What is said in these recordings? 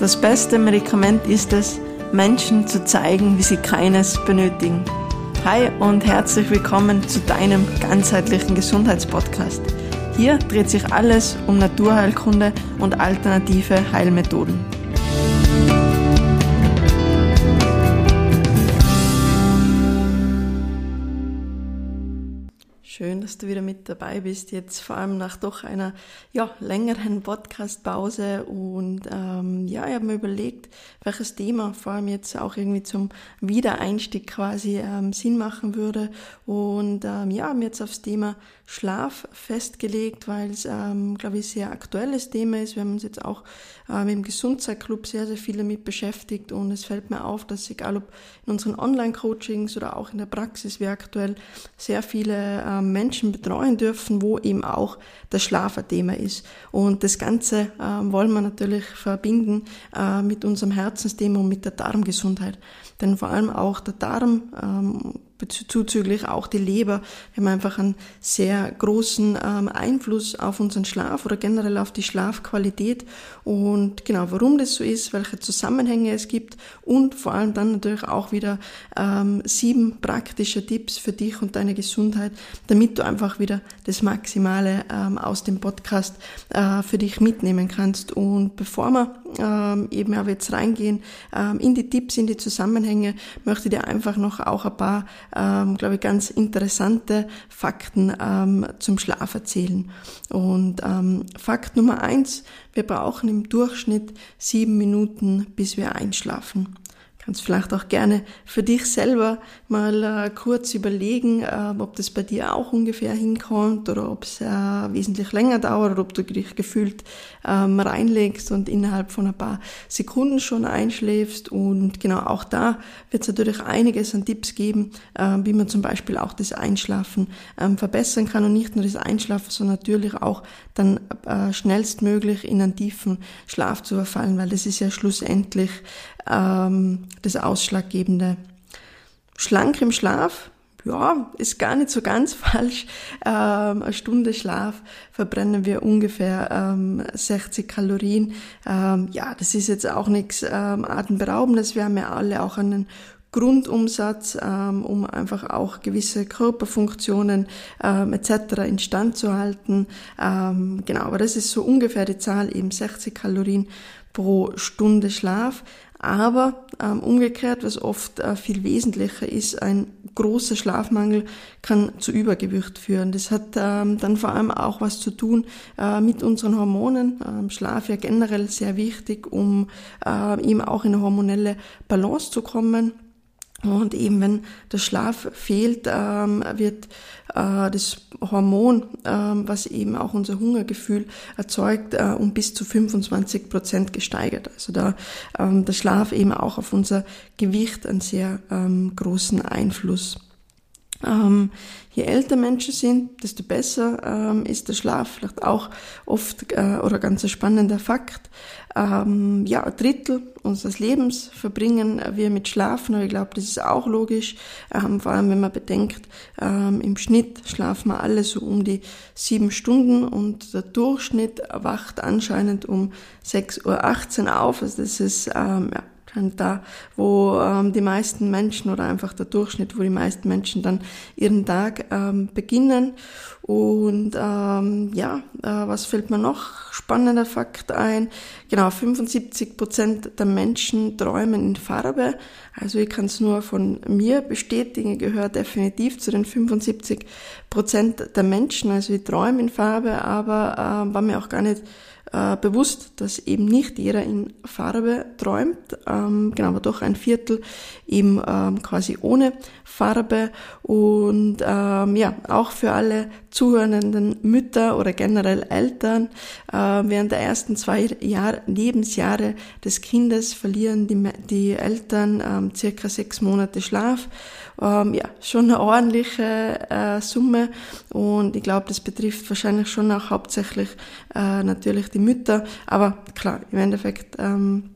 Das beste Medikament ist es, Menschen zu zeigen, wie sie keines benötigen. Hi und herzlich willkommen zu deinem ganzheitlichen Gesundheitspodcast. Hier dreht sich alles um Naturheilkunde und alternative Heilmethoden. Dass du wieder mit dabei bist. Jetzt vor allem nach doch einer ja, längeren Podcast-Pause. Und ähm, ja, ich habe mir überlegt, welches Thema vor allem jetzt auch irgendwie zum Wiedereinstieg quasi ähm, Sinn machen würde. Und ähm, ja, haben jetzt aufs Thema Schlaf festgelegt, weil es, ähm, glaube ich, sehr aktuelles Thema ist. Wir haben uns jetzt auch ähm, im Gesundheitsclub sehr, sehr viel damit beschäftigt. Und es fällt mir auf, dass egal ob in unseren Online-Coachings oder auch in der Praxis wir aktuell sehr viele ähm, Menschen betreuen dürfen, wo eben auch das Schlaf ein Thema ist. Und das Ganze äh, wollen wir natürlich verbinden äh, mit unserem Herzensthema und mit der Darmgesundheit. Denn vor allem auch der Darm ähm, zuzüglich auch die Leber. Wir haben einfach einen sehr großen ähm, Einfluss auf unseren Schlaf oder generell auf die Schlafqualität. Und genau, warum das so ist, welche Zusammenhänge es gibt und vor allem dann natürlich auch wieder ähm, sieben praktische Tipps für dich und deine Gesundheit, damit du einfach wieder das Maximale ähm, aus dem Podcast äh, für dich mitnehmen kannst. Und bevor wir ähm, eben aber jetzt reingehen ähm, in die Tipps, in die Zusammenhänge, möchte ich dir einfach noch auch ein paar ähm, glaube ich, ganz interessante Fakten ähm, zum Schlaf erzählen. Und ähm, Fakt Nummer eins, wir brauchen im Durchschnitt sieben Minuten, bis wir einschlafen kannst vielleicht auch gerne für dich selber mal äh, kurz überlegen, äh, ob das bei dir auch ungefähr hinkommt oder ob es äh, wesentlich länger dauert oder ob du dich gefühlt ähm, reinlegst und innerhalb von ein paar Sekunden schon einschläfst. Und genau auch da wird es natürlich einiges an Tipps geben, äh, wie man zum Beispiel auch das Einschlafen ähm, verbessern kann und nicht nur das Einschlafen, sondern natürlich auch dann äh, schnellstmöglich in einen tiefen Schlaf zu verfallen, weil das ist ja schlussendlich ähm, das Ausschlaggebende. Schlank im Schlaf, ja, ist gar nicht so ganz falsch. Ähm, eine Stunde Schlaf verbrennen wir ungefähr ähm, 60 Kalorien. Ähm, ja, das ist jetzt auch nichts ähm, Atemberaubendes. Wir haben ja alle auch einen Grundumsatz, ähm, um einfach auch gewisse Körperfunktionen ähm, etc. instand zu halten. Ähm, genau, aber das ist so ungefähr die Zahl, eben 60 Kalorien pro Stunde Schlaf. Aber ähm, umgekehrt, was oft äh, viel wesentlicher ist, ein großer Schlafmangel kann zu Übergewicht führen. Das hat ähm, dann vor allem auch was zu tun äh, mit unseren Hormonen. Ähm, Schlaf ja generell sehr wichtig, um äh, eben auch in eine hormonelle Balance zu kommen. Und eben wenn der Schlaf fehlt, ähm, wird äh, das Hormon, ähm, was eben auch unser Hungergefühl erzeugt, äh, um bis zu 25 Prozent gesteigert. Also da ähm, der Schlaf eben auch auf unser Gewicht einen sehr ähm, großen Einfluss. Ähm, je älter Menschen sind, desto besser ähm, ist der Schlaf. Vielleicht auch oft äh, oder ganz ein spannender Fakt. Ähm, ja, ein Drittel unseres Lebens verbringen wir mit Schlafen, aber ich glaube, das ist auch logisch. Ähm, vor allem, wenn man bedenkt, ähm, im Schnitt schlafen wir alle so um die sieben Stunden und der Durchschnitt wacht anscheinend um 6.18 Uhr auf. Also das ist ähm, ja, da, wo ähm, die meisten Menschen oder einfach der Durchschnitt, wo die meisten Menschen dann ihren Tag ähm, beginnen. Und ähm, ja, äh, was fällt mir noch spannender Fakt ein? Genau, 75 Prozent der Menschen träumen in Farbe. Also ich kann es nur von mir bestätigen, ich gehöre definitiv zu den 75 Prozent der Menschen. Also ich träume in Farbe, aber äh, war mir auch gar nicht äh, bewusst, dass eben nicht jeder in Farbe träumt, ähm, genau, aber doch ein Viertel eben ähm, quasi ohne Farbe und ähm, ja, auch für alle zuhörenden Mütter oder generell Eltern äh, während der ersten zwei Jahr, Lebensjahre des Kindes verlieren die, die Eltern ähm, circa sechs Monate Schlaf. Ähm, ja, schon eine ordentliche äh, Summe und ich glaube, das betrifft wahrscheinlich schon auch hauptsächlich äh, natürlich die Mütter, aber klar, im Endeffekt ähm,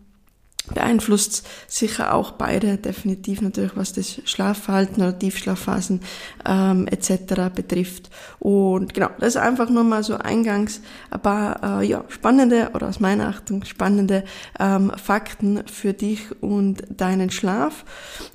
beeinflusst sicher auch beide definitiv natürlich, was das Schlafverhalten oder Tiefschlafphasen ähm, etc. betrifft. Und genau, das ist einfach nur mal so eingangs ein paar äh, ja, spannende oder aus meiner Achtung spannende ähm, Fakten für dich und deinen Schlaf.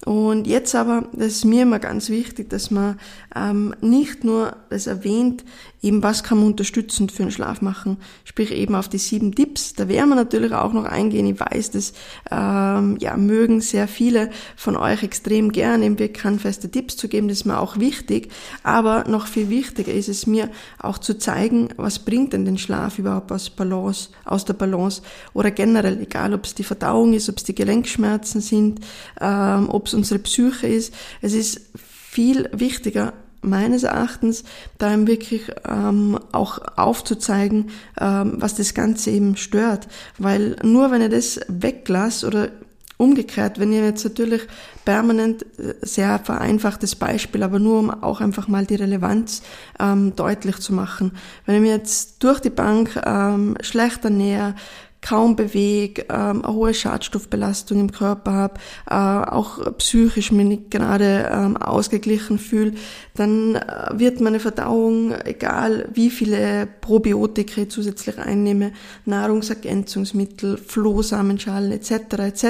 Und jetzt aber, das ist mir immer ganz wichtig, dass man ähm, nicht nur das erwähnt, eben was kann man unterstützend für den Schlaf machen, sprich eben auf die sieben Tipps. Da werden wir natürlich auch noch eingehen. Ich weiß, das ähm, ja, mögen sehr viele von euch extrem gern, eben wirklich handfeste Tipps zu geben, das ist mir auch wichtig. Aber noch viel wichtiger ist es mir auch zu zeigen, was bringt denn den Schlaf überhaupt aus Balance, aus der Balance oder generell, egal ob es die Verdauung ist, ob es die Gelenkschmerzen sind, ähm, ob es unsere Psyche ist. Es ist viel wichtiger, meines Erachtens, da ihm wirklich ähm, auch aufzuzeigen, ähm, was das Ganze eben stört. Weil nur wenn ihr das weglasst oder umgekehrt, wenn ihr jetzt natürlich permanent, äh, sehr vereinfachtes Beispiel, aber nur um auch einfach mal die Relevanz ähm, deutlich zu machen. Wenn ich mir jetzt durch die Bank ähm, schlechter näher, kaum bewege, ähm, eine hohe Schadstoffbelastung im Körper habe, äh, auch psychisch mich nicht gerade ähm, ausgeglichen fühle, dann äh, wird meine Verdauung, egal wie viele Probiotika ich zusätzlich einnehme, Nahrungsergänzungsmittel, Flohsamenschalen etc. etc.,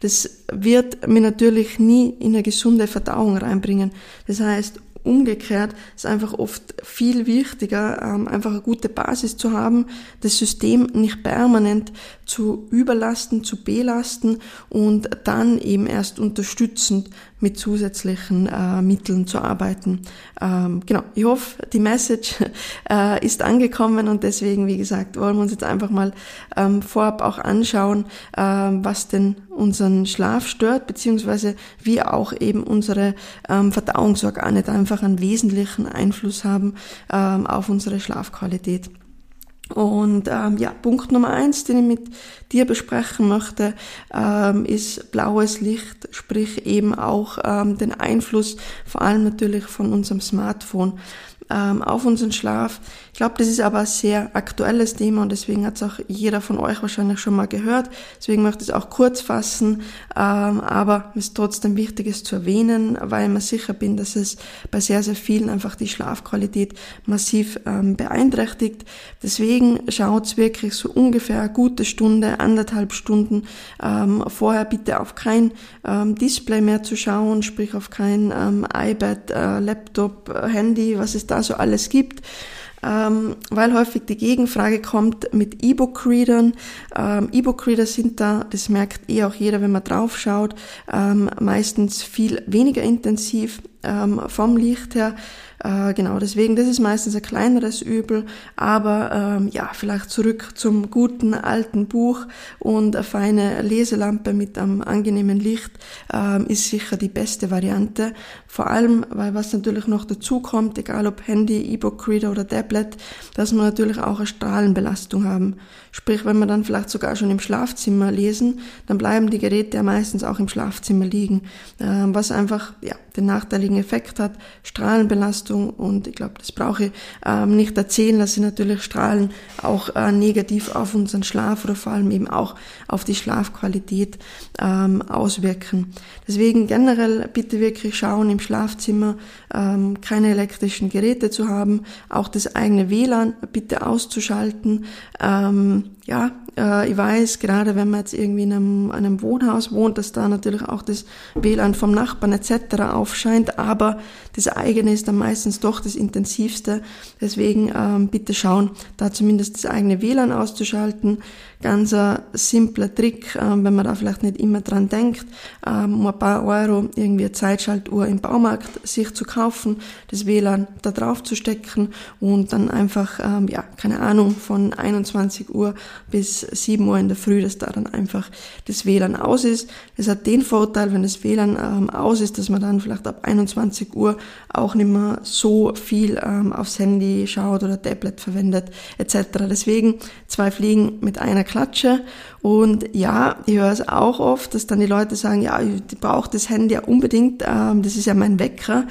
das wird mir natürlich nie in eine gesunde Verdauung reinbringen. Das heißt, umgekehrt ist einfach oft viel wichtiger, ähm, einfach eine gute Basis zu haben, das System nicht permanent zu überlasten, zu belasten und dann eben erst unterstützend mit zusätzlichen äh, Mitteln zu arbeiten. Ähm, genau, ich hoffe, die Message äh, ist angekommen und deswegen, wie gesagt, wollen wir uns jetzt einfach mal ähm, vorab auch anschauen, ähm, was denn unseren Schlaf stört, beziehungsweise wie auch eben unsere ähm, Verdauungsorgane da einfach einen wesentlichen Einfluss haben ähm, auf unsere Schlafqualität. Und ähm, ja, Punkt Nummer eins, den ich mit dir besprechen möchte, ähm, ist blaues Licht, sprich eben auch ähm, den Einfluss vor allem natürlich von unserem Smartphone ähm, auf unseren Schlaf. Ich glaube, das ist aber ein sehr aktuelles Thema und deswegen hat es auch jeder von euch wahrscheinlich schon mal gehört. Deswegen möchte ich es auch kurz fassen, ähm, aber es ist trotzdem wichtig, es zu erwähnen, weil ich mir sicher bin, dass es bei sehr, sehr vielen einfach die Schlafqualität massiv ähm, beeinträchtigt. Deswegen schaut wirklich so ungefähr eine gute Stunde, anderthalb Stunden ähm, vorher bitte auf kein Display mehr zu schauen, sprich auf kein iPad, äh, Laptop, äh, Handy, was es da so alles gibt ähm, weil häufig die Gegenfrage kommt mit E-Book-Readern. Ähm, E-Book-Reader sind da, das merkt eh auch jeder, wenn man drauf schaut, ähm, meistens viel weniger intensiv ähm, vom Licht her. Äh, genau, deswegen, das ist meistens ein kleineres Übel, aber ähm, ja, vielleicht zurück zum guten alten Buch und eine feine Leselampe mit einem angenehmen Licht ähm, ist sicher die beste Variante. Vor allem, weil was natürlich noch dazu kommt, egal ob Handy, E-Book-Reader oder Tablet, dass wir natürlich auch eine Strahlenbelastung haben. Sprich, wenn wir dann vielleicht sogar schon im Schlafzimmer lesen, dann bleiben die Geräte ja meistens auch im Schlafzimmer liegen, äh, was einfach ja, den nachteiligen Effekt hat, Strahlenbelastung und ich glaube, das brauche ich ähm, nicht erzählen, dass sie natürlich Strahlen auch äh, negativ auf unseren Schlaf oder vor allem eben auch auf die Schlafqualität ähm, auswirken. Deswegen generell bitte wirklich schauen im Schlafzimmer ähm, keine elektrischen Geräte zu haben, auch das eigene WLAN bitte auszuschalten. Ähm, ja, äh, ich weiß, gerade wenn man jetzt irgendwie in einem, einem Wohnhaus wohnt, dass da natürlich auch das WLAN vom Nachbarn etc. aufscheint, aber das eigene ist dann meistens doch das intensivste. Deswegen ähm, bitte schauen, da zumindest das eigene WLAN auszuschalten. Ganz ein simpler Trick, ähm, wenn man da vielleicht nicht immer dran denkt, ähm, um ein paar Euro irgendwie eine Zeitschaltuhr im Baumarkt sich zu kaufen, das WLAN da drauf zu stecken und dann einfach, ähm, ja, keine Ahnung, von 21 Uhr bis 7 Uhr in der Früh, dass da dann einfach das WLAN aus ist. Es hat den Vorteil, wenn das WLAN ähm, aus ist, dass man dann vielleicht ab 21 Uhr auch nicht mehr so viel ähm, aufs Handy schaut oder Tablet verwendet etc. Deswegen zwei Fliegen mit einer Klatsche. Und ja, ich höre es auch oft, dass dann die Leute sagen, ja, ich brauche das Handy ja unbedingt, ähm, das ist ja mein Wecker.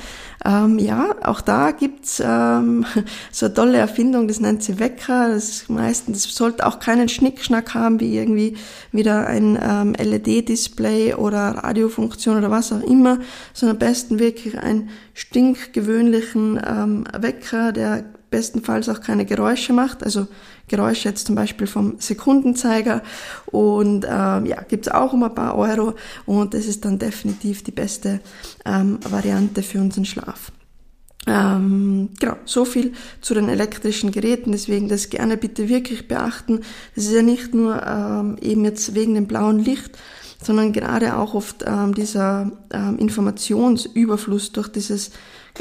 Ähm, ja, auch da gibt's ähm, so eine tolle Erfindung, das nennt sie Wecker. Das ist meistens, das sollte auch kein keinen Schnickschnack haben, wie irgendwie wieder ein ähm, LED-Display oder Radiofunktion oder was auch immer, sondern am besten wirklich einen stinkgewöhnlichen ähm, Wecker, der bestenfalls auch keine Geräusche macht, also Geräusche jetzt zum Beispiel vom Sekundenzeiger. Und ähm, ja, gibt's auch um ein paar Euro. Und das ist dann definitiv die beste ähm, Variante für unseren Schlaf. Ähm, genau, so viel zu den elektrischen Geräten, deswegen das gerne bitte wirklich beachten. Das ist ja nicht nur ähm, eben jetzt wegen dem blauen Licht, sondern gerade auch oft ähm, dieser ähm, Informationsüberfluss durch dieses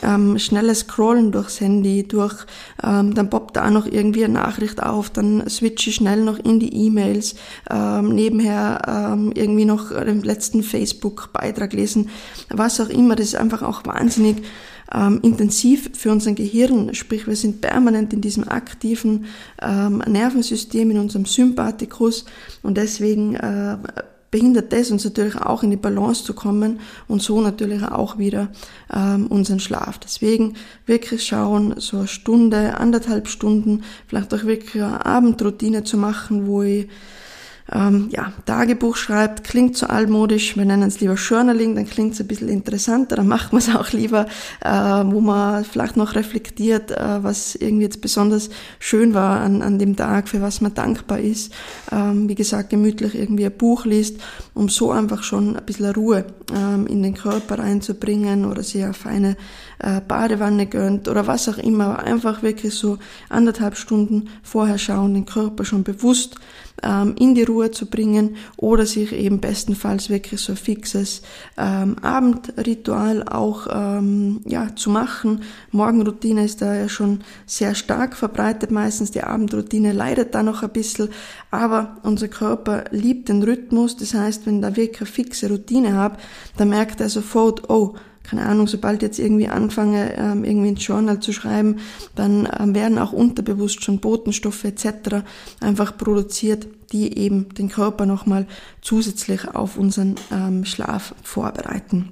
ähm, schnelles Scrollen durchs Handy, durch, ähm, dann poppt da noch irgendwie eine Nachricht auf, dann switche ich schnell noch in die E-Mails, ähm, nebenher ähm, irgendwie noch den letzten Facebook-Beitrag lesen, was auch immer, das ist einfach auch wahnsinnig ähm, intensiv für unser Gehirn, sprich wir sind permanent in diesem aktiven ähm, Nervensystem, in unserem Sympathikus und deswegen äh, behindert das uns natürlich auch in die Balance zu kommen und so natürlich auch wieder ähm, unseren Schlaf. Deswegen wirklich schauen, so eine Stunde, anderthalb Stunden, vielleicht auch wirklich eine Abendroutine zu machen, wo ich ähm, ja, Tagebuch schreibt, klingt so altmodisch, wir nennen es lieber Journaling, dann klingt es ein bisschen interessanter, dann macht man es auch lieber, äh, wo man vielleicht noch reflektiert, äh, was irgendwie jetzt besonders schön war an, an dem Tag, für was man dankbar ist. Ähm, wie gesagt, gemütlich irgendwie ein Buch liest, um so einfach schon ein bisschen Ruhe ähm, in den Körper reinzubringen oder eine feine äh, Badewanne gönnt oder was auch immer, einfach wirklich so anderthalb Stunden vorher schauen, den Körper schon bewusst ähm, in die Ruhe zu bringen oder sich eben bestenfalls wirklich so ein fixes ähm, Abendritual auch ähm, ja, zu machen. Morgenroutine ist da ja schon sehr stark verbreitet, meistens die Abendroutine leidet da noch ein bisschen, aber unser Körper liebt den Rhythmus, das heißt, wenn da wirklich eine fixe Routine habe, dann merkt er sofort, oh, keine Ahnung, sobald jetzt irgendwie anfange, ähm, irgendwie ins Journal zu schreiben, dann ähm, werden auch unterbewusst schon Botenstoffe etc. einfach produziert, die eben den Körper nochmal zusätzlich auf unseren ähm, Schlaf vorbereiten.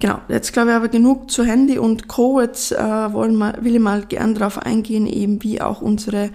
Genau, jetzt glaube ich aber genug zu Handy und Co. Jetzt äh, wollen wir, will ich mal gern darauf eingehen, eben wie auch unsere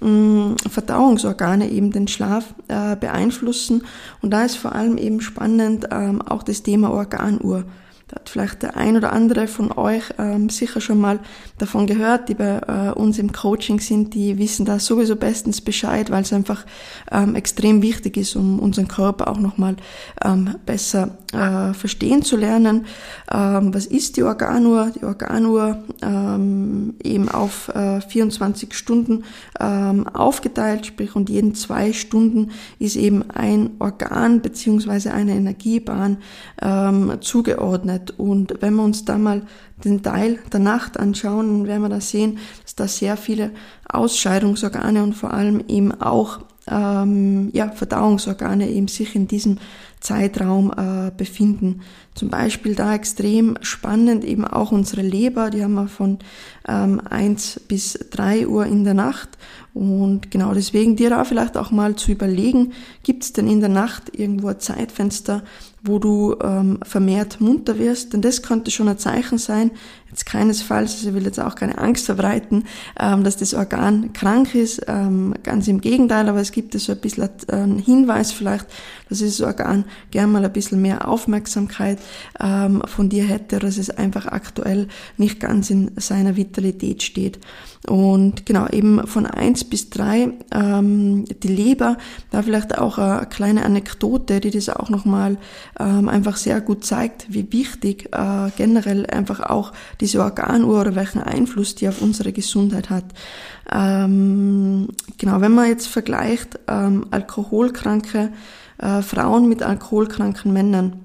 mh, mm, Verdauungsorgane eben den Schlaf äh, beeinflussen. Und da ist vor allem eben spannend ähm, auch das Thema Organuhr. Da hat vielleicht der ein oder andere von euch ähm, sicher schon mal davon gehört, die bei äh, uns im Coaching sind, die wissen da sowieso bestens Bescheid, weil es einfach ähm, extrem wichtig ist, um unseren Körper auch nochmal ähm, besser äh, verstehen zu lernen. Ähm, was ist die Organuhr? Die Organuhr ähm, eben auf äh, 24 Stunden ähm, aufgeteilt, sprich und jeden zwei Stunden ist eben ein Organ beziehungsweise eine Energiebahn zugeordnet geöffnet. Und wenn wir uns da mal den Teil der Nacht anschauen, dann werden wir da sehen, dass da sehr viele Ausscheidungsorgane und vor allem eben auch ähm, ja, Verdauungsorgane eben sich in diesem Zeitraum äh, befinden. Zum Beispiel da extrem spannend eben auch unsere Leber, die haben wir von ähm, 1 bis 3 Uhr in der Nacht. Und genau deswegen dir da vielleicht auch mal zu überlegen, gibt es denn in der Nacht irgendwo ein Zeitfenster, wo du ähm, vermehrt munter wirst, denn das könnte schon ein Zeichen sein, jetzt keinesfalls, also ich will jetzt auch keine Angst verbreiten, ähm, dass das Organ krank ist, ähm, ganz im Gegenteil, aber es gibt so ein bisschen einen Hinweis vielleicht, dass das Organ gern mal ein bisschen mehr Aufmerksamkeit ähm, von dir hätte, dass es einfach aktuell nicht ganz in seiner Vitalität steht. Und genau, eben von eins bis drei ähm, die Leber, da vielleicht auch eine kleine Anekdote, die das auch nochmal ähm, einfach sehr gut zeigt, wie wichtig äh, generell einfach auch diese Organuhr oder welchen Einfluss die auf unsere Gesundheit hat. Ähm, genau, wenn man jetzt vergleicht ähm, alkoholkranke äh, Frauen mit alkoholkranken Männern,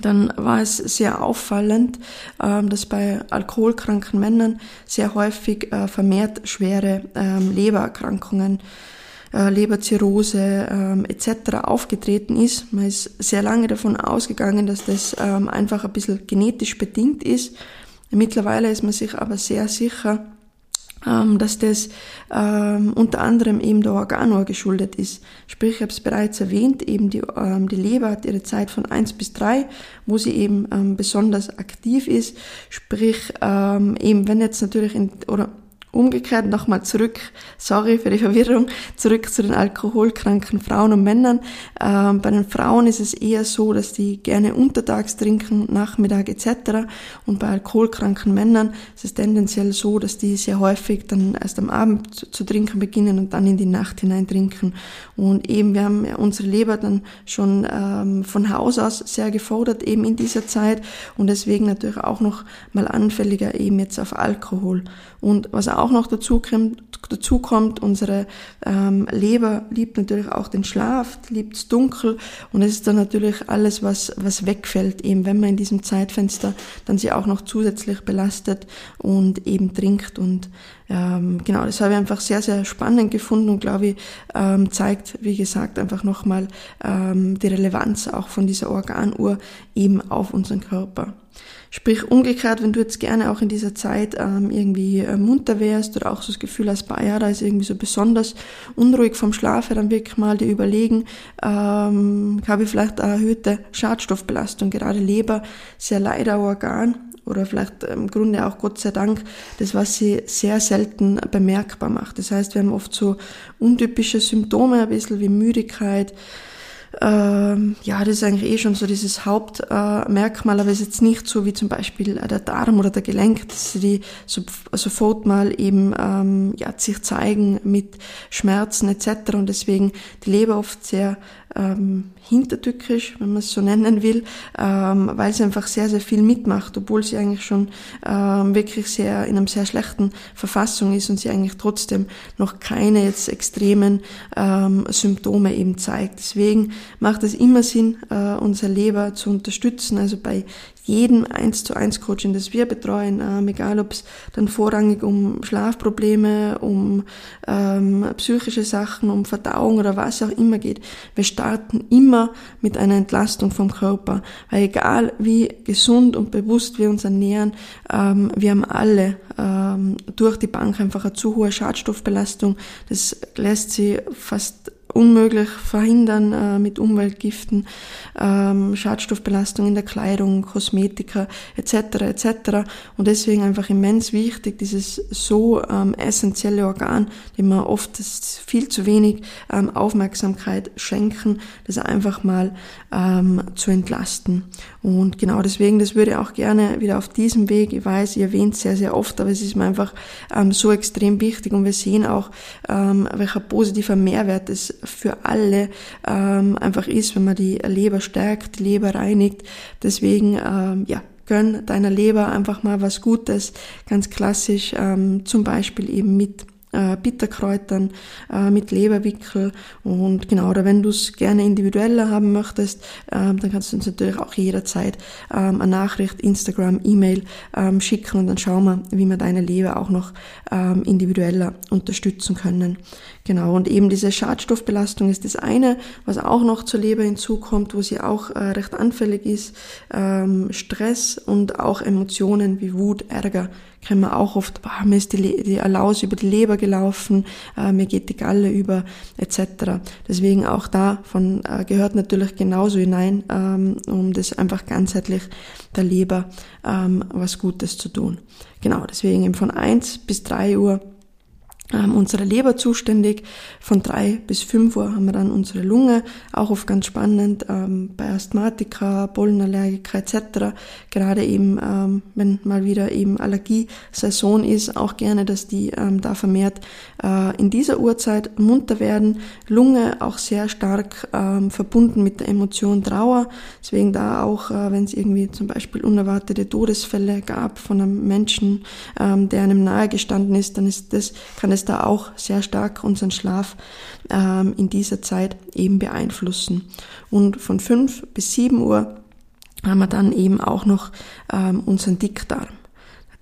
dann war es sehr auffallend, ähm, dass bei alkoholkranken Männern sehr häufig äh, vermehrt schwere ähm, Lebererkrankungen, äh, Leberzirrhose ähm, etc. aufgetreten ist. Man ist sehr lange davon ausgegangen, dass das einfach ein bisschen genetisch bedingt ist. Mittlerweile ist man sich aber sehr sicher, dass das ähm, unter anderem eben der Organuhr geschuldet ist. Sprich, ich habe es bereits erwähnt, eben die, ähm, die Leber hat ihre Zeit von eins bis drei, wo sie eben ähm, besonders aktiv ist. Sprich, ähm, eben wenn jetzt natürlich in, oder Umgekehrt nochmal zurück, sorry für die Verwirrung, zurück zu den alkoholkranken Frauen und Männern. Ähm, bei den Frauen ist es eher so, dass die gerne untertags trinken, Nachmittag etc. Und bei alkoholkranken Männern ist es tendenziell so, dass die sehr häufig dann erst am Abend zu, zu trinken beginnen und dann in die Nacht hinein trinken. Und eben, wir haben unsere Leber dann schon ähm, von Haus aus sehr gefordert, eben in dieser Zeit und deswegen natürlich auch noch mal anfälliger eben jetzt auf Alkohol. Und was auch noch dazu kommt, dazu kommt unsere ähm, Leber liebt natürlich auch den Schlaf, liebt es dunkel und es ist dann natürlich alles, was, was wegfällt, eben wenn man in diesem Zeitfenster dann sie auch noch zusätzlich belastet und eben trinkt und ähm, genau, das habe ich einfach sehr, sehr spannend gefunden und glaube ich, ähm, zeigt, wie gesagt, einfach nochmal ähm, die Relevanz auch von dieser Organuhr eben auf unseren Körper. Sprich umgekehrt, wenn du jetzt gerne auch in dieser Zeit ähm, irgendwie äh, munter wärst oder auch so das Gefühl hast, bah, ja, da ist irgendwie so besonders unruhig vom Schlaf, dann wirklich mal dir überlegen, ähm, habe ich vielleicht eine erhöhte Schadstoffbelastung, gerade Leber, sehr leider Organ oder vielleicht im Grunde auch Gott sei Dank das, was sie sehr selten bemerkbar macht. Das heißt, wir haben oft so untypische Symptome, ein bisschen wie Müdigkeit, ähm, ja, das ist eigentlich eh schon so dieses Hauptmerkmal, äh, aber ist jetzt nicht so wie zum Beispiel äh, der Darm oder der Gelenk, dass die so, sofort mal eben ähm, ja, sich zeigen mit Schmerzen etc. Und deswegen die Leber oft sehr ähm, hintertückisch, wenn man es so nennen will, ähm, weil sie einfach sehr, sehr viel mitmacht, obwohl sie eigentlich schon ähm, wirklich sehr in einem sehr schlechten Verfassung ist und sie eigentlich trotzdem noch keine jetzt extremen ähm, Symptome eben zeigt. Deswegen macht es immer Sinn, äh, unser Leber zu unterstützen, also bei jedem 1 zu 1 Coaching, das wir betreuen, ähm, egal ob es dann vorrangig um Schlafprobleme, um ähm, psychische Sachen, um Verdauung oder was auch immer geht. Wir starten immer mit einer Entlastung vom Körper, weil egal wie gesund und bewusst wir uns ernähren, ähm, wir haben alle ähm, durch die Bank einfach eine zu hohe Schadstoffbelastung. Das lässt sie fast unmöglich verhindern äh, mit Umweltgiften, ähm, Schadstoffbelastung in der Kleidung, Kosmetika etc. etc. Und deswegen einfach immens wichtig, dieses so ähm, essentielle Organ, dem wir oft viel zu wenig ähm, Aufmerksamkeit schenken, das einfach mal ähm, zu entlasten. Und genau deswegen, das würde ich auch gerne wieder auf diesem Weg, ich weiß, ihr erwähnt sehr, sehr oft, aber es ist mir einfach ähm, so extrem wichtig und wir sehen auch, ähm, welcher positiver Mehrwert es für alle ähm, einfach ist, wenn man die Leber stärkt, die Leber reinigt. Deswegen, ähm, ja, gönn deiner Leber einfach mal was Gutes, ganz klassisch, ähm, zum Beispiel eben mit äh, Bitterkräutern, äh, mit Leberwickel und genau, oder wenn du es gerne individueller haben möchtest, ähm, dann kannst du uns natürlich auch jederzeit ähm, eine Nachricht, Instagram, E-Mail ähm, schicken und dann schauen wir, wie wir deine Leber auch noch ähm, individueller unterstützen können. Genau, und eben diese Schadstoffbelastung ist das eine, was auch noch zur Leber hinzukommt, wo sie auch äh, recht anfällig ist, ähm, Stress und auch Emotionen wie Wut, Ärger kennen wir auch oft, boah, mir ist die, die Alaus über die Leber gelaufen, äh, mir geht die Galle über, etc. Deswegen auch davon äh, gehört natürlich genauso hinein, ähm, um das einfach ganzheitlich der Leber ähm, was Gutes zu tun. Genau, deswegen eben von eins bis drei Uhr ähm, unsere Leber zuständig. Von drei bis fünf Uhr haben wir dann unsere Lunge, auch oft ganz spannend, ähm, bei Asthmatiker, Pollenallergiker etc. Gerade eben, ähm, wenn mal wieder eben Allergiesaison ist, auch gerne, dass die ähm, da vermehrt äh, in dieser Uhrzeit munter werden. Lunge auch sehr stark ähm, verbunden mit der Emotion Trauer. Deswegen da auch, äh, wenn es irgendwie zum Beispiel unerwartete Todesfälle gab von einem Menschen, ähm, der einem nahe gestanden ist, dann ist das, kann es es da auch sehr stark unseren Schlaf ähm, in dieser Zeit eben beeinflussen. Und von fünf bis sieben Uhr haben wir dann eben auch noch ähm, unseren Dickdarm.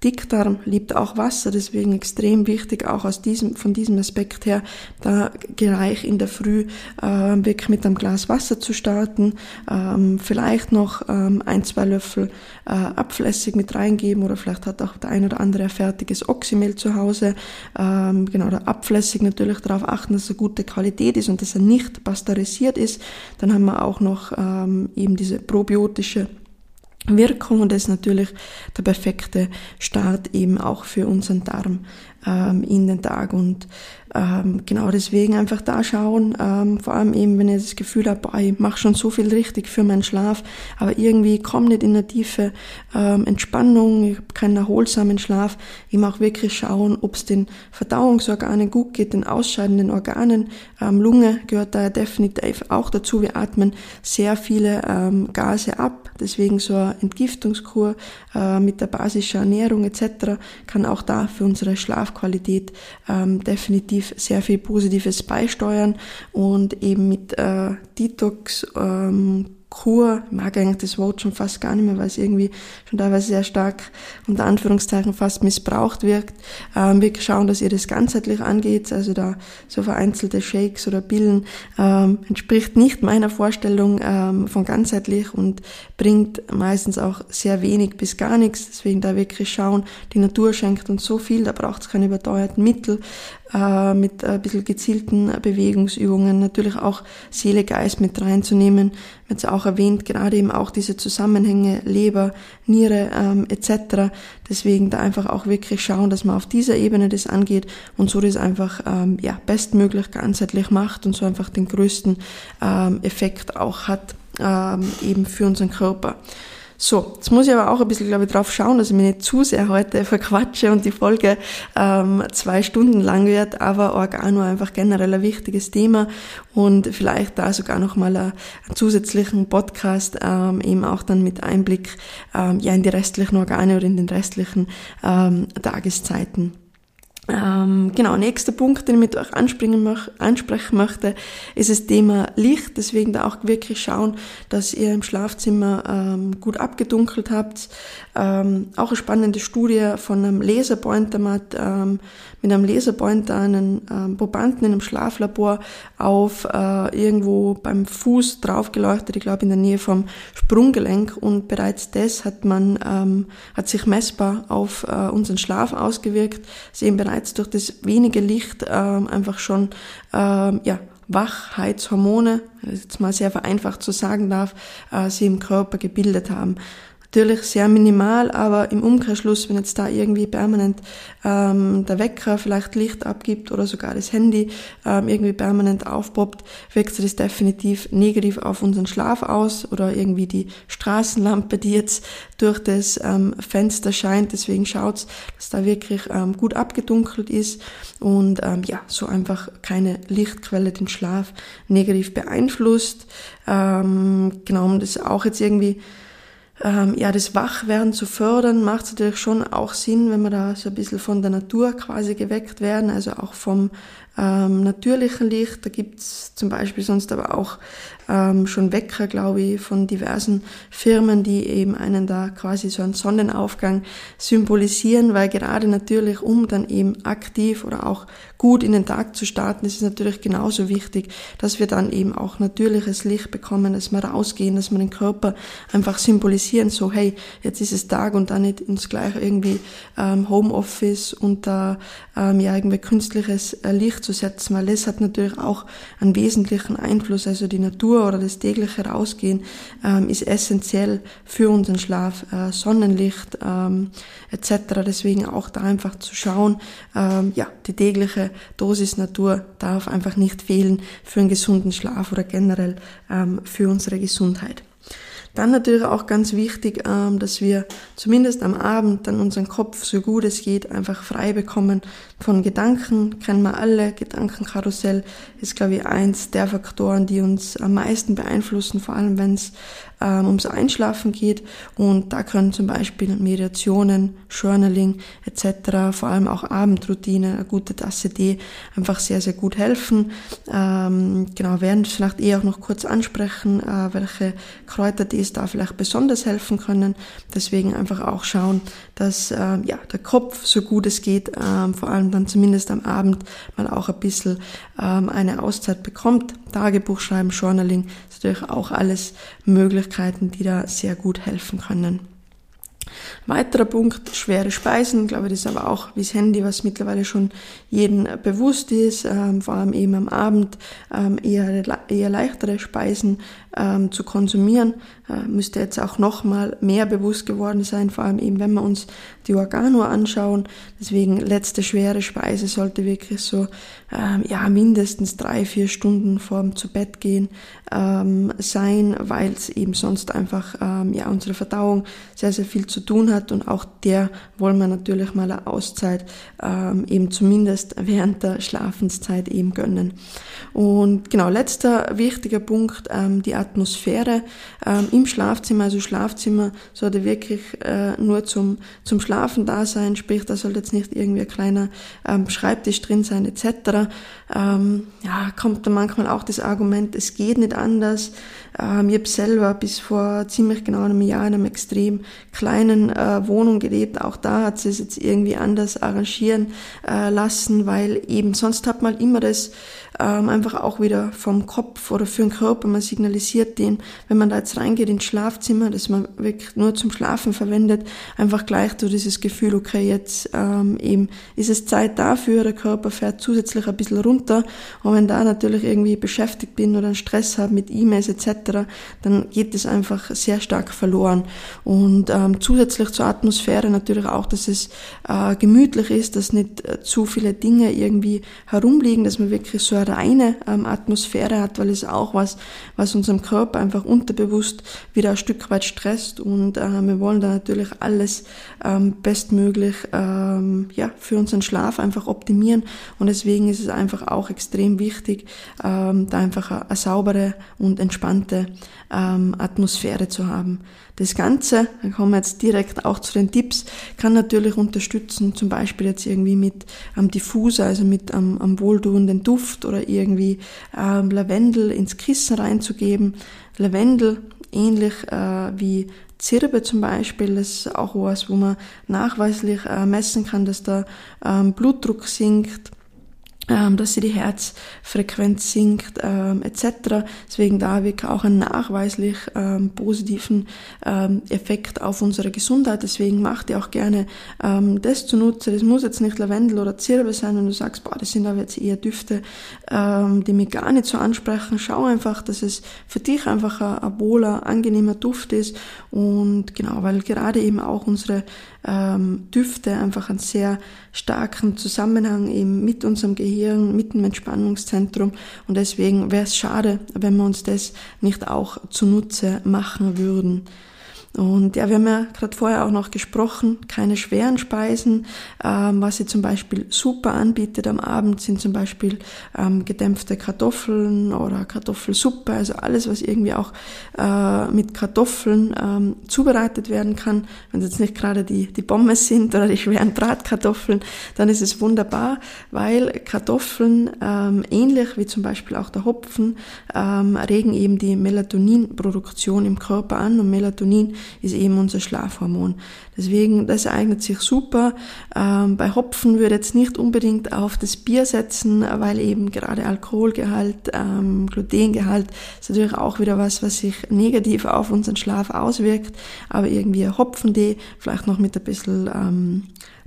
Dickdarm liebt auch Wasser, deswegen extrem wichtig, auch aus diesem, von diesem Aspekt her, da gleich in der Früh äh, wirklich mit einem Glas Wasser zu starten, ähm, vielleicht noch ähm, ein, zwei Löffel äh, Abflüssig mit reingeben oder vielleicht hat auch der ein oder andere ein fertiges Oxymehl zu Hause. Ähm, genau, der Abflüssig natürlich darauf achten, dass er gute Qualität ist und dass er nicht pasteurisiert ist. Dann haben wir auch noch ähm, eben diese probiotische Wirkung und das ist natürlich der perfekte Start eben auch für unseren Darm ähm, in den Tag und ähm, genau deswegen einfach da schauen, ähm, vor allem eben, wenn ihr das Gefühl habt, boah, ich mache schon so viel richtig für meinen Schlaf, aber irgendwie komme nicht in eine tiefe ähm, Entspannung, ich habe keinen erholsamen Schlaf, eben auch wirklich schauen, ob es den Verdauungsorganen gut geht, den ausscheidenden Organen. Ähm, Lunge gehört da definitiv auch dazu. Wir atmen sehr viele ähm, Gase ab, deswegen so eine Entgiftungskur äh, mit der basischen Ernährung etc. kann auch da für unsere Schlafqualität ähm, definitiv sehr viel Positives beisteuern und eben mit äh, Detox, ähm, Kur, ich mag eigentlich das Wort schon fast gar nicht mehr, weil es irgendwie schon teilweise sehr stark unter Anführungszeichen fast missbraucht wirkt. Ähm, wir schauen, dass ihr das ganzheitlich angeht, also da so vereinzelte Shakes oder Pillen ähm, entspricht nicht meiner Vorstellung ähm, von ganzheitlich und bringt meistens auch sehr wenig bis gar nichts. Deswegen da wirklich schauen, die Natur schenkt uns so viel, da braucht es keine überteuerten Mittel mit ein bisschen gezielten Bewegungsübungen, natürlich auch Seele, Geist mit reinzunehmen. Wird auch erwähnt, gerade eben auch diese Zusammenhänge Leber, Niere ähm, etc. Deswegen da einfach auch wirklich schauen, dass man auf dieser Ebene das angeht und so das einfach ähm, ja bestmöglich ganzheitlich macht und so einfach den größten ähm, Effekt auch hat ähm, eben für unseren Körper. So, jetzt muss ich aber auch ein bisschen, glaube ich, drauf schauen, dass ich mich nicht zu sehr heute verquatsche und die Folge ähm, zwei Stunden lang wird, aber Organo einfach generell ein wichtiges Thema und vielleicht da sogar nochmal einen zusätzlichen Podcast ähm, eben auch dann mit Einblick ähm, ja in die restlichen Organe oder in den restlichen ähm, Tageszeiten. Ähm, genau, nächster Punkt, den ich mit euch möch ansprechen möchte, ist das Thema Licht. Deswegen da auch wirklich schauen, dass ihr im Schlafzimmer ähm, gut abgedunkelt habt. Ähm, auch eine spannende Studie von einem Laserpointer mit, ähm, mit einem Laserpointer einen ähm, Probanden in einem Schlaflabor auf äh, irgendwo beim Fuß draufgeleuchtet, ich glaube in der Nähe vom Sprunggelenk und bereits das hat man ähm, hat sich messbar auf äh, unseren Schlaf ausgewirkt. Sie eben bereits durch das wenige Licht ähm, einfach schon ähm, ja Wachheitshormone, jetzt mal sehr vereinfacht zu sagen darf, äh, sie im Körper gebildet haben. Natürlich sehr minimal, aber im Umkehrschluss, wenn jetzt da irgendwie permanent ähm, der Wecker vielleicht Licht abgibt oder sogar das Handy ähm, irgendwie permanent aufpoppt, wirkt sich das definitiv negativ auf unseren Schlaf aus oder irgendwie die Straßenlampe, die jetzt durch das ähm, Fenster scheint. Deswegen schaut's, dass da wirklich ähm, gut abgedunkelt ist und ähm, ja, so einfach keine Lichtquelle den Schlaf negativ beeinflusst. Ähm, genau, um das auch jetzt irgendwie ähm, ja, das Wachwerden zu fördern, macht es natürlich schon auch Sinn, wenn wir da so ein bisschen von der Natur quasi geweckt werden, also auch vom ähm, natürlichen Licht. Da gibt's zum Beispiel sonst aber auch ähm, schon Wecker, glaube ich, von diversen Firmen, die eben einen da quasi so einen Sonnenaufgang symbolisieren, weil gerade natürlich, um dann eben aktiv oder auch gut in den Tag zu starten, ist es natürlich genauso wichtig, dass wir dann eben auch natürliches Licht bekommen, dass wir rausgehen, dass wir den Körper einfach symbolisieren, so hey, jetzt ist es Tag und dann nicht ins gleiche irgendwie ähm, Homeoffice und da ähm, ja irgendwie künstliches äh, Licht zu setzen, weil das hat natürlich auch einen wesentlichen Einfluss, also die Natur Natur oder das tägliche Rausgehen ähm, ist essentiell für unseren Schlaf. Äh, Sonnenlicht ähm, etc. Deswegen auch da einfach zu schauen, ähm, ja, die tägliche Dosis Natur darf einfach nicht fehlen für einen gesunden Schlaf oder generell ähm, für unsere Gesundheit. Dann natürlich auch ganz wichtig, ähm, dass wir zumindest am Abend dann unseren Kopf so gut es geht einfach frei bekommen von Gedanken. Kennen wir alle. Gedankenkarussell ist, glaube ich, eins der Faktoren, die uns am meisten beeinflussen, vor allem wenn es ähm, ums Einschlafen geht. Und da können zum Beispiel Meditationen, Journaling etc., vor allem auch Abendroutine, eine gute Tasse Tee einfach sehr, sehr gut helfen. Ähm, genau, werden vielleicht eher auch noch kurz ansprechen, äh, welche Kräutertees da vielleicht besonders helfen können. Deswegen einfach auch schauen, dass äh, ja, der Kopf so gut es geht, äh, vor allem dann zumindest am Abend mal auch ein bisschen ähm, eine Auszeit bekommt. Tagebuch schreiben, Journaling ist natürlich auch alles Möglichkeiten, die da sehr gut helfen können. Weiterer Punkt, schwere Speisen, ich glaube, das ist aber auch wie das Handy, was mittlerweile schon jedem bewusst ist, ähm, vor allem eben am Abend ähm, eher, eher leichtere Speisen ähm, zu konsumieren, äh, müsste jetzt auch nochmal mehr bewusst geworden sein, vor allem eben, wenn wir uns die Organo anschauen. Deswegen letzte schwere Speise sollte wirklich so ähm, ja mindestens drei, vier Stunden vorm zu Bett gehen ähm, sein, weil es eben sonst einfach ähm, ja unsere Verdauung sehr, sehr viel zu tun hat und auch der wollen wir natürlich mal eine Auszeit ähm, eben zumindest während der Schlafenszeit eben gönnen. Und genau, letzter wichtiger Punkt, ähm, die Atmosphäre ähm, im Schlafzimmer, also Schlafzimmer sollte wirklich äh, nur zum, zum Schlafen da sein, sprich, da sollte jetzt nicht irgendwie ein kleiner ähm, Schreibtisch drin sein etc. Ähm, ja, kommt da manchmal auch das Argument, es geht nicht anders. Ähm, ich habe selber bis vor ziemlich genau einem Jahr in einem extrem kleinen äh, Wohnung gelebt. Auch da hat sie es jetzt irgendwie anders arrangieren äh, lassen, weil eben sonst hat man immer das ähm, einfach auch wieder vom Kopf oder für den Körper. Man signalisiert den, wenn man da jetzt reingeht ins Schlafzimmer, dass man wirklich nur zum Schlafen verwendet, einfach gleich so dieses Gefühl, okay, jetzt ähm, eben ist es Zeit dafür, der Körper fährt zusätzlich ein bisschen runter. Und wenn da natürlich irgendwie beschäftigt bin oder einen Stress habe mit E-Mails etc., dann geht es einfach sehr stark verloren. Und ähm, zusätzlich zur Atmosphäre natürlich auch, dass es äh, gemütlich ist, dass nicht äh, zu viele Dinge irgendwie herumliegen, dass man wirklich so eine reine ähm, Atmosphäre hat, weil es auch was, was unserem Körper einfach unterbewusst wieder ein Stück weit stresst und äh, wir wollen da natürlich alles ähm, bestmöglich ähm, ja, für unseren Schlaf einfach optimieren und deswegen ist es einfach auch extrem wichtig, ähm, da einfach eine, eine saubere und entspannte ähm, Atmosphäre zu haben. Das Ganze, dann kommen wir jetzt direkt auch zu den Tipps, kann natürlich unterstützen, zum Beispiel jetzt irgendwie mit am Diffuser, also mit am, am wohltuenden Duft oder irgendwie ähm, Lavendel ins Kissen reinzugeben. Lavendel, ähnlich äh, wie Zirbe zum Beispiel, das ist auch was, wo man nachweislich äh, messen kann, dass der ähm, Blutdruck sinkt dass sie die Herzfrequenz sinkt ähm, etc. Deswegen da wirklich auch einen nachweislich ähm, positiven ähm, Effekt auf unsere Gesundheit. Deswegen macht ihr auch gerne ähm, das zunutze. Das muss jetzt nicht Lavendel oder Zirbe sein, wenn du sagst, boah, das sind aber jetzt eher Düfte, ähm, die mich gar nicht so ansprechen. Schau einfach, dass es für dich einfach ein, ein wohler, angenehmer Duft ist und genau, weil gerade eben auch unsere ähm, Düfte einfach einen sehr starken Zusammenhang eben mit unserem Gehirn, mit dem Entspannungszentrum. Und deswegen wäre es schade, wenn wir uns das nicht auch zunutze machen würden. Und ja, wir haben ja gerade vorher auch noch gesprochen, keine schweren Speisen. Ähm, was sie zum Beispiel super anbietet am Abend sind zum Beispiel ähm, gedämpfte Kartoffeln oder Kartoffelsuppe, also alles, was irgendwie auch äh, mit Kartoffeln ähm, zubereitet werden kann. Wenn es jetzt nicht gerade die, die Pommes sind oder die schweren Bratkartoffeln, dann ist es wunderbar, weil Kartoffeln ähm, ähnlich wie zum Beispiel auch der Hopfen ähm, regen eben die Melatoninproduktion im Körper an und Melatonin ist eben unser Schlafhormon. Deswegen, das eignet sich super. Ähm, bei Hopfen würde jetzt nicht unbedingt auf das Bier setzen, weil eben gerade Alkoholgehalt, ähm, Glutengehalt ist natürlich auch wieder was, was sich negativ auf unseren Schlaf auswirkt. Aber irgendwie ein Hopfentee, vielleicht noch mit ein bisschen ähm,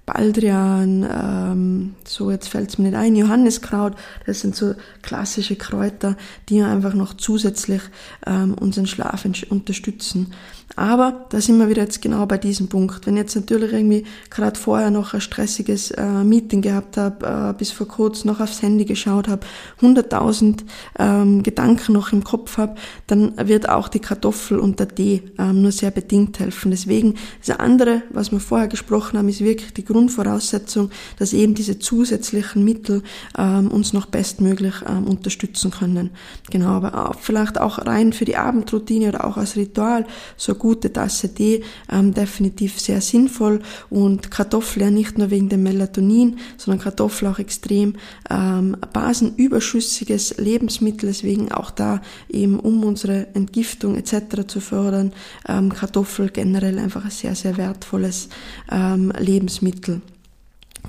Baldrian, ähm, so jetzt fällt es mir nicht ein, Johanniskraut, das sind so klassische Kräuter, die einfach noch zusätzlich ähm, unseren Schlaf unterstützen. Aber da sind wir wieder jetzt genau bei diesem Punkt. Wenn ich jetzt natürlich irgendwie gerade vorher noch ein stressiges äh, Meeting gehabt habe, äh, bis vor kurzem noch aufs Handy geschaut habe, 100.000 ähm, Gedanken noch im Kopf habe, dann wird auch die Kartoffel und der Tee ähm, nur sehr bedingt helfen. Deswegen das andere, was wir vorher gesprochen haben, ist wirklich die Grundvoraussetzung, dass eben diese zusätzlichen Mittel ähm, uns noch bestmöglich ähm, unterstützen können. Genau, aber auch, vielleicht auch rein für die Abendroutine oder auch als Ritual so gute Tasse Tee ähm, definitiv sehr sinnvoll und Kartoffel ja nicht nur wegen dem Melatonin, sondern Kartoffel auch extrem ähm, basenüberschüssiges Lebensmittel, deswegen auch da eben um unsere Entgiftung etc. zu fördern, ähm, Kartoffel generell einfach ein sehr, sehr wertvolles ähm, Lebensmittel.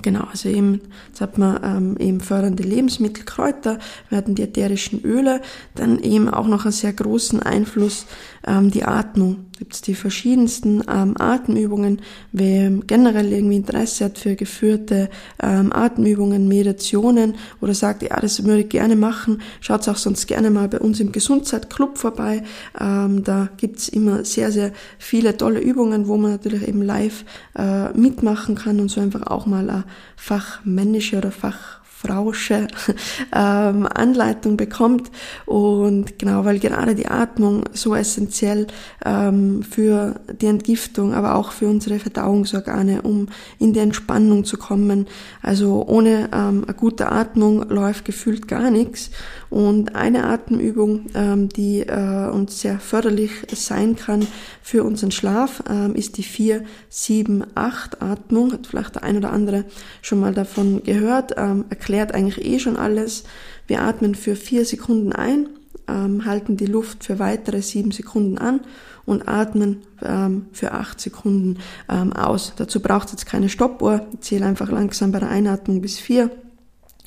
Genau, also eben, jetzt hat man ähm, eben fördernde Lebensmittel, Kräuter, wir hatten die ätherischen Öle, dann eben auch noch einen sehr großen Einfluss ähm, die Atmung. gibt es die verschiedensten ähm, Atemübungen. Wer generell irgendwie Interesse hat für geführte ähm, Atemübungen, Meditationen oder sagt, ja, das würde ich gerne machen, schaut auch sonst gerne mal bei uns im Gesundheitsclub vorbei. Ähm, da gibt's immer sehr, sehr viele tolle Übungen, wo man natürlich eben live äh, mitmachen kann und so einfach auch mal eine fachmännische oder Fach Frausche ähm, Anleitung bekommt. Und genau, weil gerade die Atmung so essentiell ähm, für die Entgiftung, aber auch für unsere Verdauungsorgane, um in die Entspannung zu kommen. Also ohne ähm, eine gute Atmung läuft gefühlt gar nichts. Und eine Atemübung, ähm, die äh, uns sehr förderlich sein kann für unseren Schlaf, ähm, ist die 4-7-8-Atmung. Hat vielleicht der ein oder andere schon mal davon gehört. Ähm, erklärt eigentlich eh schon alles. Wir atmen für vier Sekunden ein, ähm, halten die Luft für weitere sieben Sekunden an und atmen ähm, für acht Sekunden ähm, aus. Dazu braucht es jetzt keine Stoppuhr. Ich zähle einfach langsam bei der Einatmung bis vier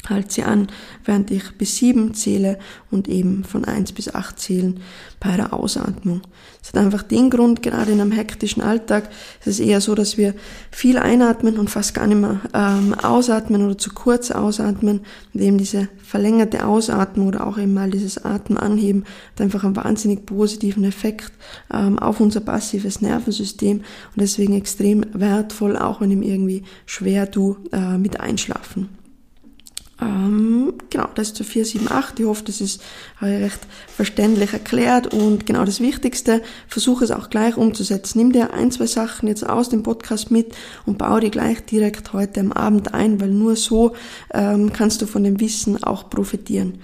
Halt sie an, während ich bis sieben zähle und eben von eins bis acht zählen bei der Ausatmung. Es hat einfach den Grund, gerade in einem hektischen Alltag, ist es eher so, dass wir viel einatmen und fast gar nicht mehr ähm, ausatmen oder zu kurz ausatmen. Und eben diese verlängerte Ausatmung oder auch eben mal dieses Atmen anheben hat einfach einen wahnsinnig positiven Effekt ähm, auf unser passives Nervensystem und deswegen extrem wertvoll, auch wenn ihm irgendwie schwer du äh, mit einschlafen. Ähm, genau, das ist zu 478. Ich hoffe, das ist recht verständlich erklärt. Und genau das Wichtigste, versuche es auch gleich umzusetzen. Nimm dir ein, zwei Sachen jetzt aus dem Podcast mit und baue die gleich direkt heute am Abend ein, weil nur so ähm, kannst du von dem Wissen auch profitieren.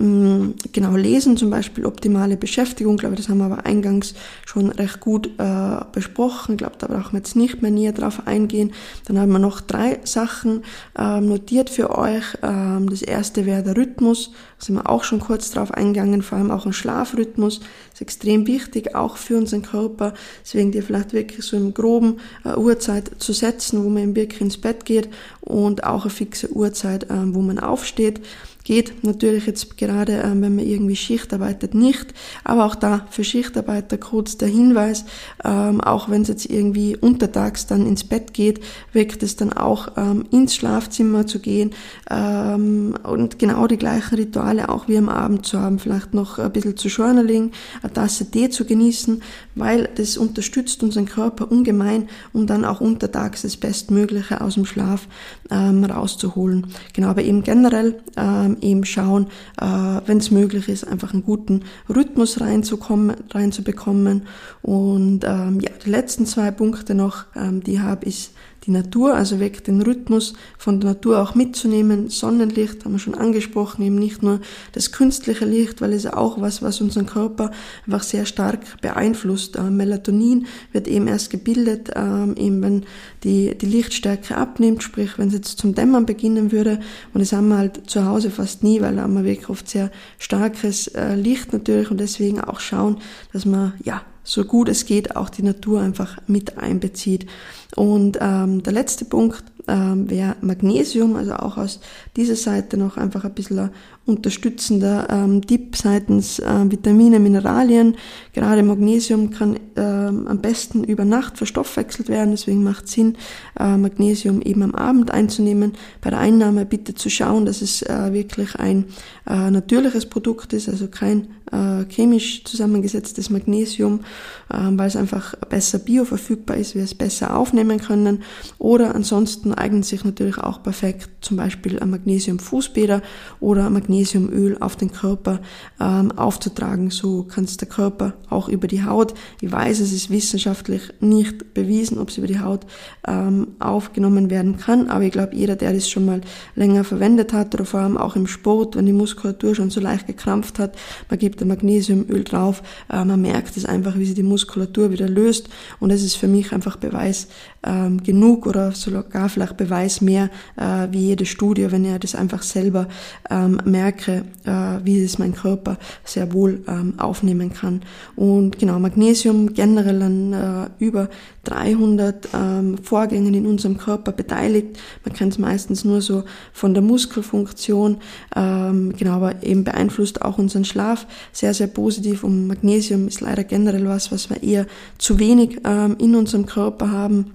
Mm, genau lesen, zum Beispiel optimale Beschäftigung, glaube ich, das haben wir aber eingangs schon recht gut äh, besprochen. Ich glaube, da brauchen wir jetzt nicht mehr näher drauf eingehen. Dann haben wir noch drei Sachen äh, notiert für euch. Ähm, das erste wäre der Rhythmus, da sind wir auch schon kurz drauf eingegangen, vor allem auch ein Schlafrhythmus ist extrem wichtig, auch für unseren Körper. Deswegen dir vielleicht wirklich so im groben äh, Uhrzeit zu setzen, wo man im wirklich ins Bett geht und auch eine fixe Uhrzeit, äh, wo man aufsteht geht natürlich jetzt gerade, ähm, wenn man irgendwie Schicht arbeitet, nicht. Aber auch da für Schichtarbeiter kurz der Hinweis, ähm, auch wenn es jetzt irgendwie untertags dann ins Bett geht, wirkt es dann auch ähm, ins Schlafzimmer zu gehen ähm, und genau die gleichen Rituale auch wie am Abend zu haben. Vielleicht noch ein bisschen zu Journaling, eine Tasse Tee zu genießen, weil das unterstützt unseren Körper ungemein, um dann auch untertags das Bestmögliche aus dem Schlaf ähm, rauszuholen. Genau, aber eben generell ähm, eben schauen, äh, wenn es möglich ist, einfach einen guten Rhythmus reinzukommen, reinzubekommen. Und ähm, ja, die letzten zwei Punkte noch, ähm, die habe ich die Natur, also weg den Rhythmus von der Natur auch mitzunehmen. Sonnenlicht haben wir schon angesprochen, eben nicht nur das künstliche Licht, weil es auch was, was unseren Körper einfach sehr stark beeinflusst. Äh, Melatonin wird eben erst gebildet, ähm, eben wenn die, die Lichtstärke abnimmt, sprich wenn es jetzt zum Dämmern beginnen würde. Und das haben wir halt zu Hause fast nie, weil da haben wir wirklich oft sehr starkes äh, Licht natürlich und deswegen auch schauen, dass man ja so gut es geht auch die Natur einfach mit einbezieht. Und ähm, der letzte Punkt ähm, wäre Magnesium, also auch aus dieser Seite noch einfach ein bisschen unterstützender ähm, Tipp seitens äh, Vitamine, Mineralien. Gerade Magnesium kann ähm, am besten über Nacht verstoffwechselt werden, deswegen macht Sinn, äh, Magnesium eben am Abend einzunehmen. Bei der Einnahme bitte zu schauen, dass es äh, wirklich ein äh, natürliches Produkt ist, also kein äh, chemisch zusammengesetztes Magnesium, äh, weil es einfach besser bioverfügbar ist, wir es besser aufnehmen können. Oder ansonsten eignet sich natürlich auch perfekt zum Beispiel Magnesium-Fußbäder oder Magnesiumöl auf den Körper ähm, aufzutragen. So kann es der Körper auch über die Haut. Ich weiß, es ist wissenschaftlich nicht bewiesen, ob es über die Haut ähm, aufgenommen werden kann, aber ich glaube, jeder, der das schon mal länger verwendet hat oder vor allem auch im Sport, wenn die Muskulatur schon so leicht gekrampft hat, man gibt ein Magnesiumöl drauf, äh, man merkt es einfach, wie sich die Muskulatur wieder löst und es ist für mich einfach Beweis ähm, genug oder sogar vielleicht Beweis mehr äh, wie jede Studie, wenn ihr das einfach selber ähm, merke, äh, wie es mein Körper sehr wohl ähm, aufnehmen kann. Und genau, Magnesium generell an äh, über 300 ähm, Vorgängen in unserem Körper beteiligt. Man kennt es meistens nur so von der Muskelfunktion, ähm, genau, aber eben beeinflusst auch unseren Schlaf sehr, sehr positiv. Und Magnesium ist leider generell was, was wir eher zu wenig ähm, in unserem Körper haben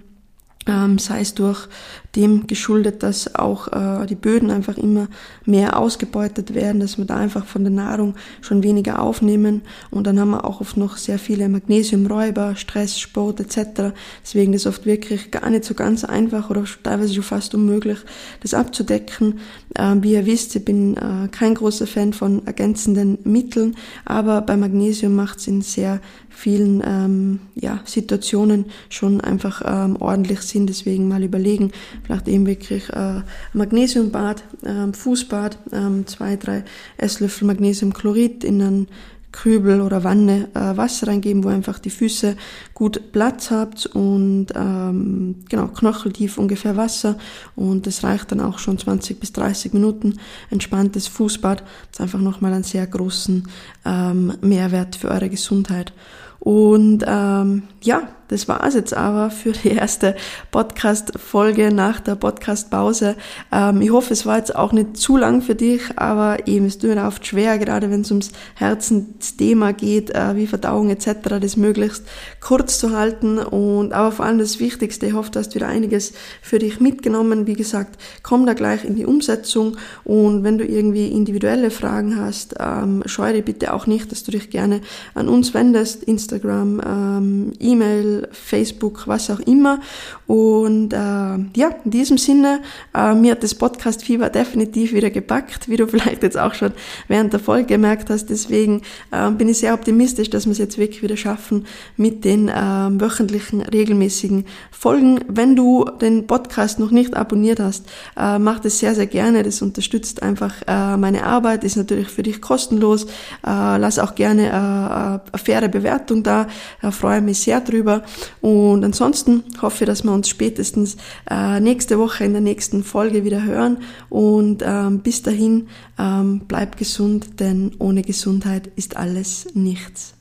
ähm, sei es durch dem geschuldet, dass auch äh, die Böden einfach immer mehr ausgebeutet werden, dass wir da einfach von der Nahrung schon weniger aufnehmen und dann haben wir auch oft noch sehr viele Magnesiumräuber, Stress, Sport etc. Deswegen ist oft wirklich gar nicht so ganz einfach oder teilweise schon fast unmöglich, das abzudecken. Ähm, wie ihr wisst, ich bin äh, kein großer Fan von ergänzenden Mitteln, aber bei Magnesium macht es in sehr vielen ähm, ja, Situationen schon einfach ähm, ordentlich Sinn. Deswegen mal überlegen, vielleicht eben wirklich äh, Magnesiumbad, ähm, Fußbad, ähm, zwei, drei Esslöffel Magnesiumchlorid in einen Kübel oder Wanne äh, Wasser reingeben, wo einfach die Füße gut Platz habt und ähm, genau knocheltief ungefähr Wasser und das reicht dann auch schon 20 bis 30 Minuten entspanntes Fußbad. Das ist einfach nochmal einen sehr großen ähm, Mehrwert für eure Gesundheit. Und ähm, ja, das war es jetzt aber für die erste Podcast-Folge nach der Podcast-Pause. Ähm, ich hoffe, es war jetzt auch nicht zu lang für dich, aber eben, es mir oft schwer, gerade wenn es ums Herzensthema geht, äh, wie Verdauung etc., das möglichst kurz zu halten. Und aber vor allem das Wichtigste, ich hoffe, du hast wieder einiges für dich mitgenommen. Wie gesagt, komm da gleich in die Umsetzung und wenn du irgendwie individuelle Fragen hast, ähm, scheue bitte auch nicht, dass du dich gerne an uns wendest, Instagram, ähm, E-Mail, Facebook, was auch immer. Und äh, ja, in diesem Sinne, äh, mir hat das Podcast-Fieber definitiv wieder gepackt, wie du vielleicht jetzt auch schon während der Folge gemerkt hast. Deswegen äh, bin ich sehr optimistisch, dass wir es jetzt wirklich wieder schaffen mit den äh, wöchentlichen, regelmäßigen Folgen. Wenn du den Podcast noch nicht abonniert hast, äh, mach das sehr, sehr gerne. Das unterstützt einfach äh, meine Arbeit, ist natürlich für dich kostenlos. Äh, lass auch gerne äh, eine faire Bewertung da, da freue mich sehr drüber. Und ansonsten hoffe ich, dass wir uns spätestens äh, nächste Woche in der nächsten Folge wieder hören. Und ähm, bis dahin, ähm, bleib gesund, denn ohne Gesundheit ist alles nichts.